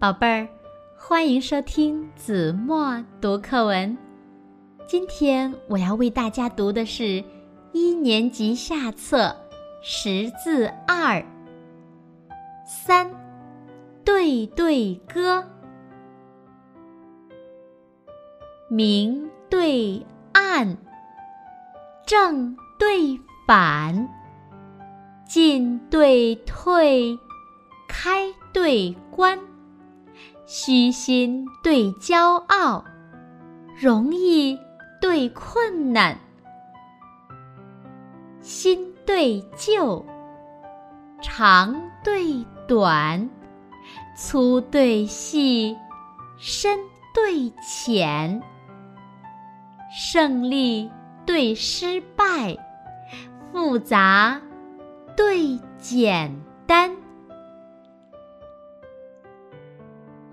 宝贝儿，欢迎收听子墨读课文。今天我要为大家读的是一年级下册识字二。三对对歌，明对暗，正对反，进对退，开对关。虚心对骄傲，容易对困难，新对旧，长对短，粗对细，深对浅，胜利对失败，复杂对简单。